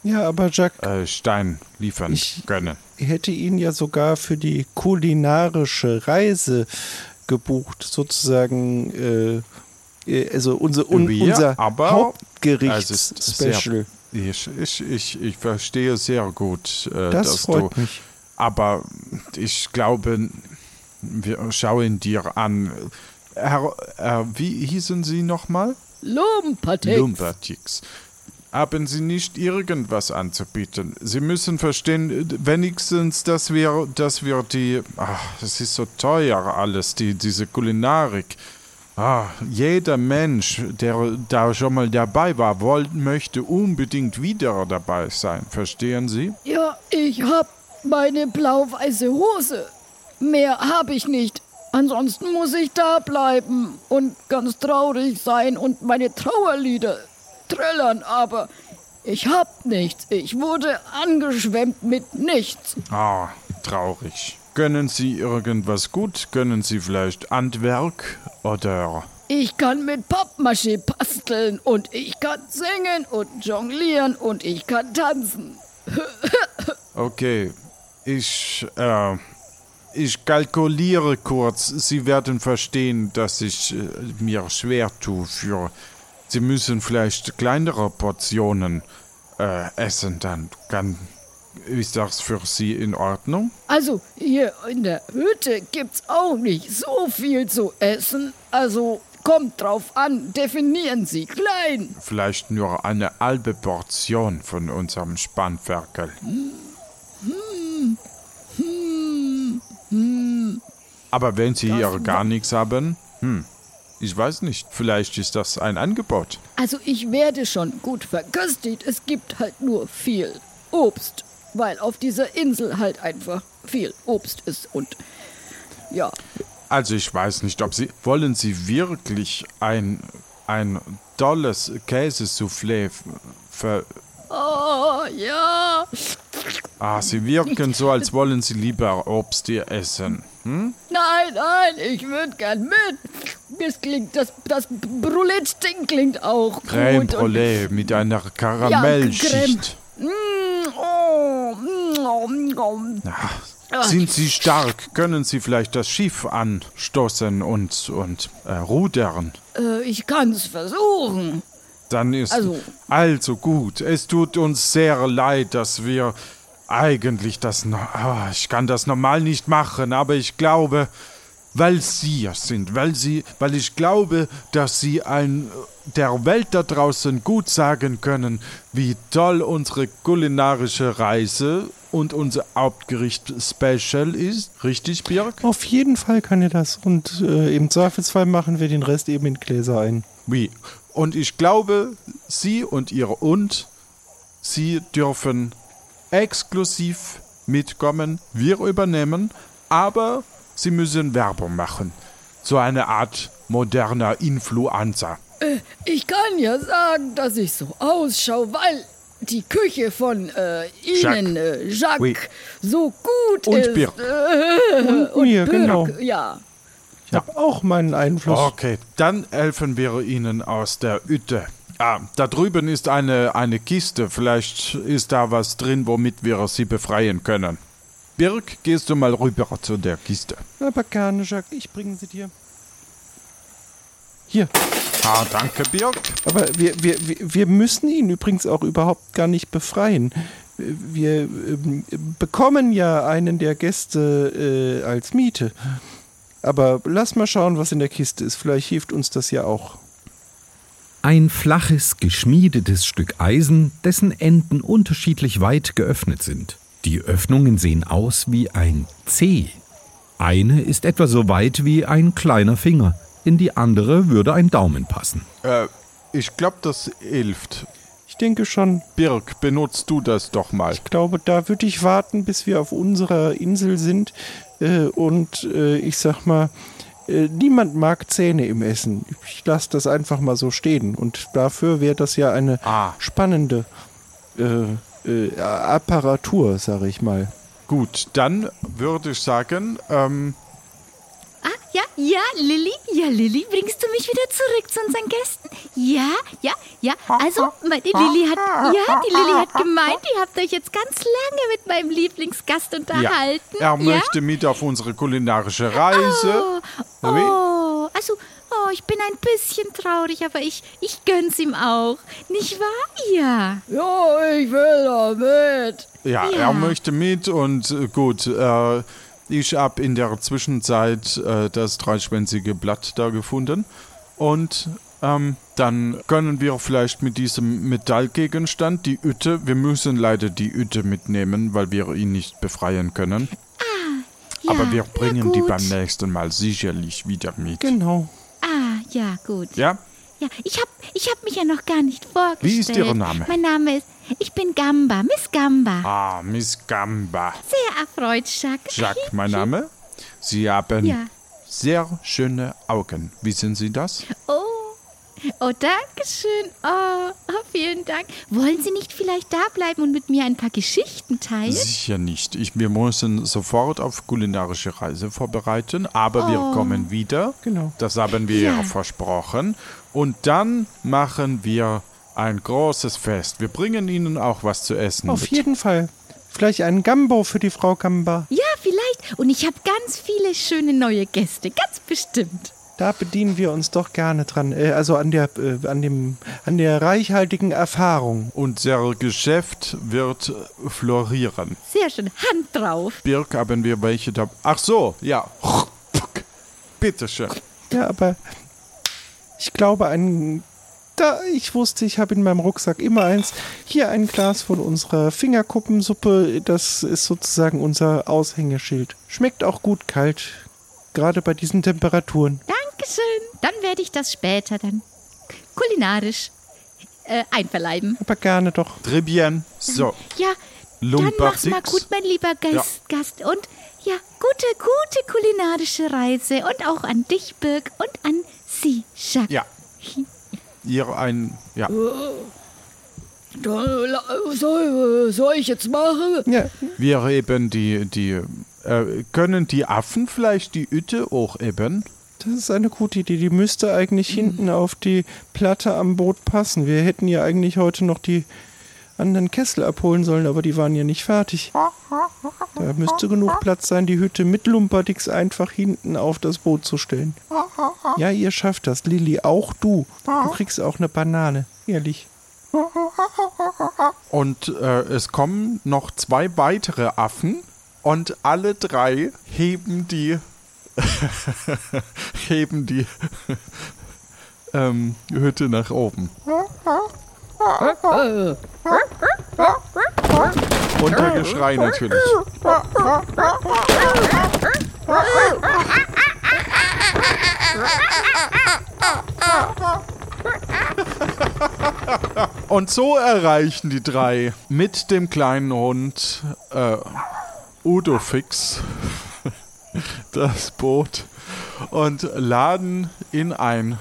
Ja, aber Jack, äh, Stein liefern Ich- können. hätte ihn ja sogar für die kulinarische Reise gebucht, sozusagen, äh, äh, also unser, un, Wir, unser Hauptgerichts-Special. Ich, ich, ich, ich verstehe sehr gut, äh, Das dass freut du. mich. Aber ich glaube, wir schauen dir an. Herr, äh, wie hießen Sie nochmal? Lumpatix. Lumbertix. Haben Sie nicht irgendwas anzubieten? Sie müssen verstehen, wenigstens, dass wir, dass wir die. Ach, es ist so teuer alles, die, diese Kulinarik. Ah, jeder Mensch, der da schon mal dabei war, wollt, möchte unbedingt wieder dabei sein. Verstehen Sie? Ja, ich hab meine blau-weiße Hose. Mehr hab ich nicht. Ansonsten muss ich da bleiben und ganz traurig sein und meine Trauerlieder trällern, aber ich hab nichts. Ich wurde angeschwemmt mit nichts. Ah, traurig. Können Sie irgendwas gut? Können Sie vielleicht Handwerk oder... Ich kann mit Pappmaché basteln und ich kann singen und jonglieren und ich kann tanzen. *laughs* Okay, Ich, äh, ich kalkuliere kurz. Sie werden verstehen, dass ich äh, mir schwer tue für. Sie müssen vielleicht kleinere Portionen äh, essen, dann kann. Ist das für Sie in Ordnung? Also hier in der Hütte gibt's auch nicht so viel zu essen. Also kommt drauf an, definieren Sie klein. Vielleicht nur eine halbe Portion von unserem Spannferkel. Aber wenn Sie hier gar nichts haben, hm, ich weiß nicht, vielleicht ist das ein Angebot. Also ich werde schon gut verköstigt. Es gibt halt nur viel Obst, weil auf dieser Insel halt einfach viel Obst ist und ja, Also ich weiß nicht, ob Sie... Wollen Sie wirklich ein, ein tolles Käsesoufflé ver... oh ja, Ah, Sie wirken so, als wollen Sie lieber Obst hier essen. Hm? nein, nein, ich würde gern mit. Das klingt, das, das Brulette-Ding klingt auch Creme gut. und- Brûlée mit einer Karamellschicht. Mm, oh, oh, oh. Sind Sie stark? Können Sie vielleicht das Schiff anstoßen und, und äh, rudern? Äh, ich kann's versuchen. Dann ist Also- also gut. Es tut uns sehr leid, dass wir eigentlich das noch. Ah, ich kann das normal nicht machen, aber ich glaube, weil Sie es sind, weil Sie, weil ich glaube, dass Sie ein der Welt da draußen gut sagen können, wie toll unsere kulinarische Reise und unser Hauptgericht Special ist. Richtig, Birg? Auf jeden Fall kann er das. Und äh, im Zweifelsfall machen wir den Rest eben in Gläser ein. Wie? Und ich glaube, Sie und Ihre und, Sie dürfen exklusiv mitkommen. Wir übernehmen, aber Sie müssen Werbung machen. So eine Art moderner Influencer. Ich kann ja sagen, dass ich so ausschaue, weil die Küche von äh, Ihnen, Jacques. äh, Jacques, Oui. so gut Und ist. Birk. Äh, Und mir, Birk, genau. Ja. Ich habe auch meinen Einfluss. Okay, dann helfen wir Ihnen aus der Hütte. Ah, da drüben ist eine, eine Kiste. Vielleicht ist da was drin, womit wir Sie befreien können. Birg, gehst du mal rüber zu der Kiste. Aber gerne, Jacques, ich bringe sie dir. Hier. Ah, danke, Birg. Aber wir, wir, wir- wir müssen ihn übrigens auch überhaupt gar nicht befreien. Wir ähm, bekommen ja einen der Gäste äh, als Miete. Aber lass mal schauen, was in der Kiste ist. Vielleicht hilft uns das ja auch. Ein flaches, geschmiedetes Stück Eisen, dessen Enden unterschiedlich weit geöffnet sind. Die Öffnungen sehen aus wie ein C. Eine ist etwa so weit wie ein kleiner Finger, in die andere würde ein Daumen passen. Äh, ich glaube, das hilft. Ich denke schon. Birg, benutzt du das doch mal. Ich glaube, da würde ich warten, bis wir auf unserer Insel sind. Äh, und äh, ich sag mal, äh, niemand mag Zähne im Essen. Ich lasse das einfach mal so stehen. Und dafür wäre das ja eine Ah. spannende äh, äh, Apparatur, sage ich mal. Gut, dann würde ich sagen, ähm, ja, ja, Lilly, ja, Lilly, bringst du mich wieder zurück zu unseren Gästen? Ja, ja, ja. Also, meine Lilly hat, ja, die Lilly hat gemeint, ihr habt euch jetzt ganz lange mit meinem Lieblingsgast ja, unterhalten. er möchte mit auf unsere kulinarische Reise. Oh, oh, also, oh, ich bin ein bisschen traurig, aber ich, ich gönn's ihm auch. Nicht wahr? Ja. Ja, ich will da mit. Ja, Ja. er möchte mit und äh, gut, äh, ich habe in der Zwischenzeit äh, das dreischwänzige Blatt da gefunden und ähm, dann können wir vielleicht mit diesem Metallgegenstand die Hütte, wir müssen leider die Hütte mitnehmen, weil wir ihn nicht befreien können. ja Aber wir bringen die beim nächsten Mal sicherlich wieder mit. Genau. Ah, ja, gut. Ja? Ja, ich hab, ich hab mich ja noch gar nicht vorgestellt. Wie ist Ihr Name? Mein Name ist, ich bin Gamba, Miss Gamba. Ah, Miss Gamba. Sehr erfreut, Jacques. Jacques, mein Name. Sie haben Ja. sehr schöne Augen. Wissen Sie das? Oh, oh, danke schön. Oh, oh, vielen Dank. Wollen Sie nicht vielleicht da bleiben und mit mir ein paar Geschichten teilen? Sicher nicht. Ich, wir müssen sofort auf kulinarische Reise vorbereiten, aber wir kommen wieder. Genau. Das haben wir ja versprochen. Und dann machen wir ein großes Fest. Wir bringen Ihnen auch was zu essen Auf mit. jeden Fall. vielleicht einen Gambo für die Frau Gamba. Ja, vielleicht. Und ich habe ganz viele schöne neue Gäste, ganz bestimmt. Da bedienen wir uns doch gerne dran. Äh, also an der, äh, an dem, an der reichhaltigen Erfahrung. Unser Geschäft wird florieren. Sehr schön. Hand drauf. Birk, haben wir welche da? Ach so, ja. Bitteschön. Ja, aber ich glaube, ein. Da, ich wusste, ich habe in meinem Rucksack immer eins. Hier ein Glas von unserer Fingerkuppensuppe. Das ist sozusagen unser Aushängeschild. Schmeckt auch gut kalt. Gerade bei diesen Temperaturen. Dankeschön. Dann werde ich das später dann kulinarisch äh, einverleiben. Aber gerne doch. Très bien. So. Ja, dann mach's mal gut, mein lieber Gast. Gast. Und ja, gute, gute kulinarische Reise. Und auch an dich, Birg, und an Sie, Jacques. Ja. Ihr ein. Ja. La- soll, soll ich jetzt machen? Ja, Wir eben die. die äh, können die Affen vielleicht die Ütte auch eben? das ist eine gute Idee. Die müsste eigentlich hinten auf die Platte am Boot passen. Wir hätten ja eigentlich heute noch die anderen Kessel abholen sollen, aber die waren ja nicht fertig. Da müsste genug Platz sein, die Hütte mit Lumperdix einfach hinten auf das Boot zu stellen. Ja, ihr schafft das, Lilly, auch du. Du kriegst auch eine Banane, ehrlich. Und äh, es kommen noch zwei weitere Affen und alle drei heben die *laughs* heben die *laughs* ähm, Hütte nach oben. Unter Geschrei natürlich. Und so erreichen die drei mit dem kleinen Hund äh, Udo Fix *laughs* das Boot und laden ihn ein.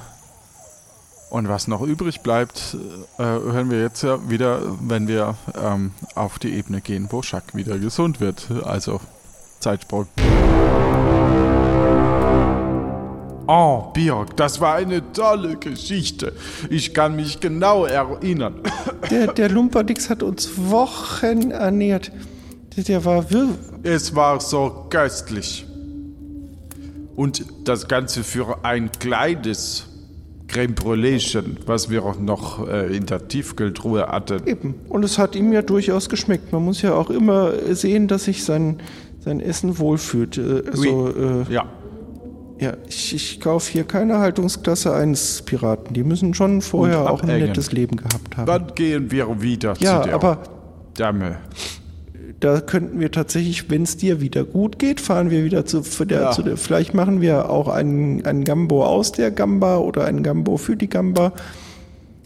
Und was noch übrig bleibt, äh, hören wir jetzt ja wieder, wenn wir ähm, auf die Ebene gehen, wo Schack wieder gesund wird. Also Zeitsprung. Oh, Birg, das war eine tolle Geschichte. Ich kann mich genau erinnern. *laughs* Der, der Lumperdix hat uns Wochen ernährt. Der, der war wir Es war so köstlich. Und das Ganze für ein kleines Creme Brûléchen, was wir auch noch äh, in der Tiefkühltruhe hatten. Eben. Und es hat ihm ja durchaus geschmeckt. Man muss ja auch immer sehen, dass sich sein, sein Essen wohlfühlt. Äh, also, äh, Ja, ja, ich, ich kaufe hier keine Haltungsklasse 1 Piraten. Die müssen schon vorher auch ein nettes Leben gehabt haben. dann gehen wir wieder ja, zu der aber Dame. Da könnten wir tatsächlich, wenn es dir wieder gut geht, fahren wir wieder zu, der, Ja. zu der. Vielleicht machen wir auch einen, einen Gambo aus der Gamba oder einen Gambo für die Gamba.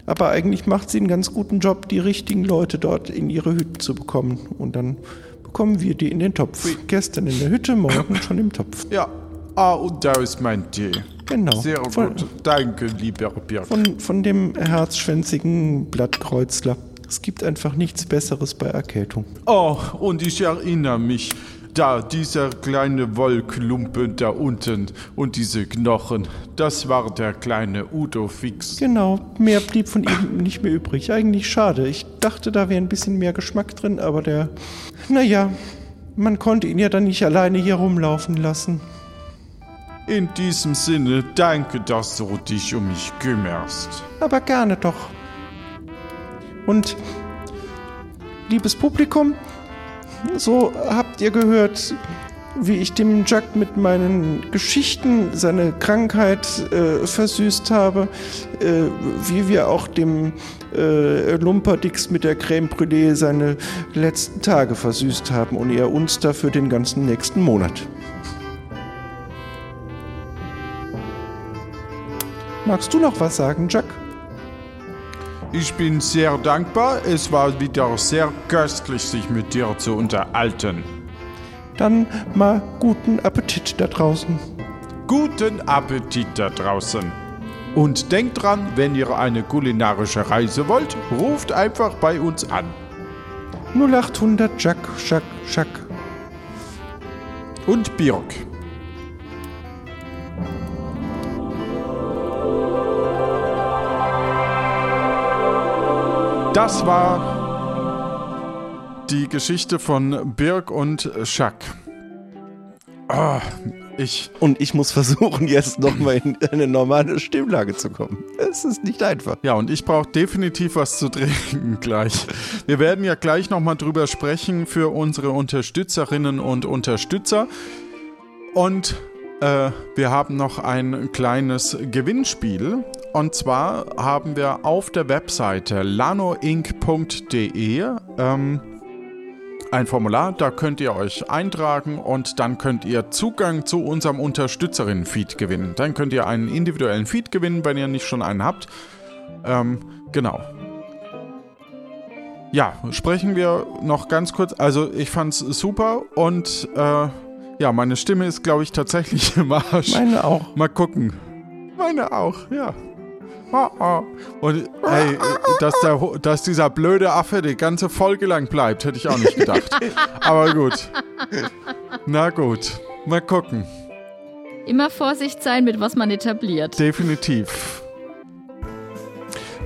Aber eigentlich macht sie einen ganz guten Job, die richtigen Leute dort in ihre Hütten zu bekommen. Und dann bekommen wir die in den Topf. Gestern in der Hütte, morgen schon im Topf. Ja, ah, und da ist mein Tee. Genau. Sehr Von- gut. Danke, lieber Birg. Von, von dem herzschwänzigen Blattkreuzler. Es gibt einfach nichts Besseres bei Erkältung. Oh, und ich erinnere mich, da dieser kleine Wollklumpen da unten und diese Knochen, das war der kleine Udo Fix. Genau, mehr blieb von ihm nicht mehr übrig. Eigentlich schade. Ich dachte, da wäre ein bisschen mehr Geschmack drin, aber der. Naja, man konnte ihn ja dann nicht alleine hier rumlaufen lassen. In diesem Sinne, danke, dass du dich um mich kümmerst. Aber gerne doch. Und, liebes Publikum, so habt ihr gehört, wie ich dem Jack mit meinen Geschichten seine Krankheit äh, versüßt habe, äh, wie wir auch dem äh, Lumperdix mit der Creme Brûlée seine letzten Tage versüßt haben und er uns dafür den ganzen nächsten Monat. Magst du noch was sagen, Jack? Ich bin sehr dankbar. Es war wieder sehr köstlich, sich mit dir zu unterhalten. Dann mal guten Appetit da draußen. Guten Appetit da draußen. Und denkt dran, wenn ihr eine kulinarische Reise wollt, ruft einfach bei uns an. 0800 Jack, Jack, Jack. Und Birk. Das war die Geschichte von Birg und Schack. Oh, ich. Und ich muss versuchen, jetzt nochmal in eine normale Stimmlage zu kommen. Es ist nicht einfach. Ja, und ich brauche definitiv was zu trinken *laughs* gleich. Wir werden ja gleich nochmal drüber sprechen für unsere Unterstützerinnen und Unterstützer. Und äh, wir haben noch ein kleines Gewinnspiel. Und zwar haben wir auf der Webseite lanoinc.de ähm, ein Formular, da könnt ihr euch eintragen und dann könnt ihr Zugang zu unserem Unterstützerinnen-Feed gewinnen. Dann könnt ihr einen individuellen Feed gewinnen, wenn ihr nicht schon einen habt. Ähm, genau. Ja, sprechen wir noch ganz kurz. Also ich fand's super und äh, ja, meine Stimme ist, glaube ich, tatsächlich *laughs* im Arsch. Meine auch. Mal gucken. Meine auch, ja. Und hey, dass, der, dass dieser blöde Affe die ganze Folge lang bleibt, hätte ich auch nicht gedacht. *laughs* Aber gut. Na gut. Mal gucken. Immer Vorsicht sein, mit was man etabliert. Definitiv.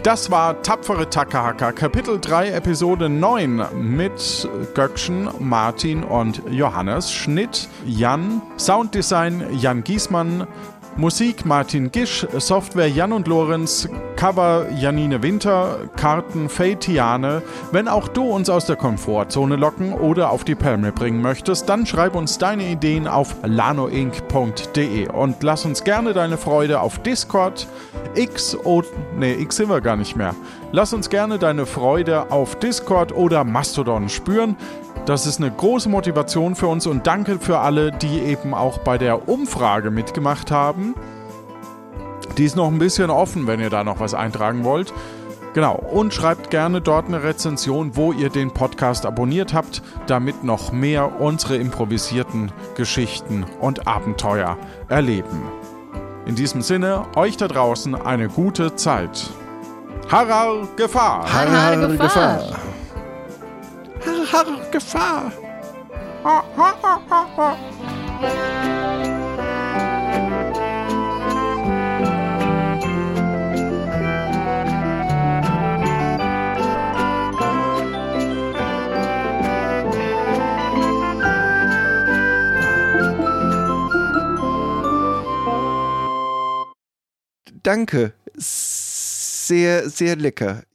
Das war Tapfere Takahaka, Kapitel 3, Episode 9 mit Göckchen, Martin und Johannes. Schnitt Jan, Sounddesign Jan Giesmann, Musik Martin Gisch, Software Jan und Lorenz, Cover Janine Winter, Karten Tiane. Wenn auch du uns aus der Komfortzone locken oder auf die Palme bringen möchtest, dann schreib uns deine Ideen auf lanoinc.de und lass uns gerne deine Freude auf Discord, X oder nee, X sind wir gar nicht mehr. Lass uns gerne deine Freude auf Discord oder Mastodon spüren. Das ist eine große Motivation für uns und danke für alle, die eben auch bei der Umfrage mitgemacht haben. Die ist noch ein bisschen offen, wenn ihr da noch was eintragen wollt. Genau, und schreibt gerne dort eine Rezension, wo ihr den Podcast abonniert habt, damit noch mehr unsere improvisierten Geschichten und Abenteuer erleben. In diesem Sinne, euch da draußen eine gute Zeit. Harar Gefahr! Harar Gefahr! Gefahr. Danke. Sehr, sehr lecker.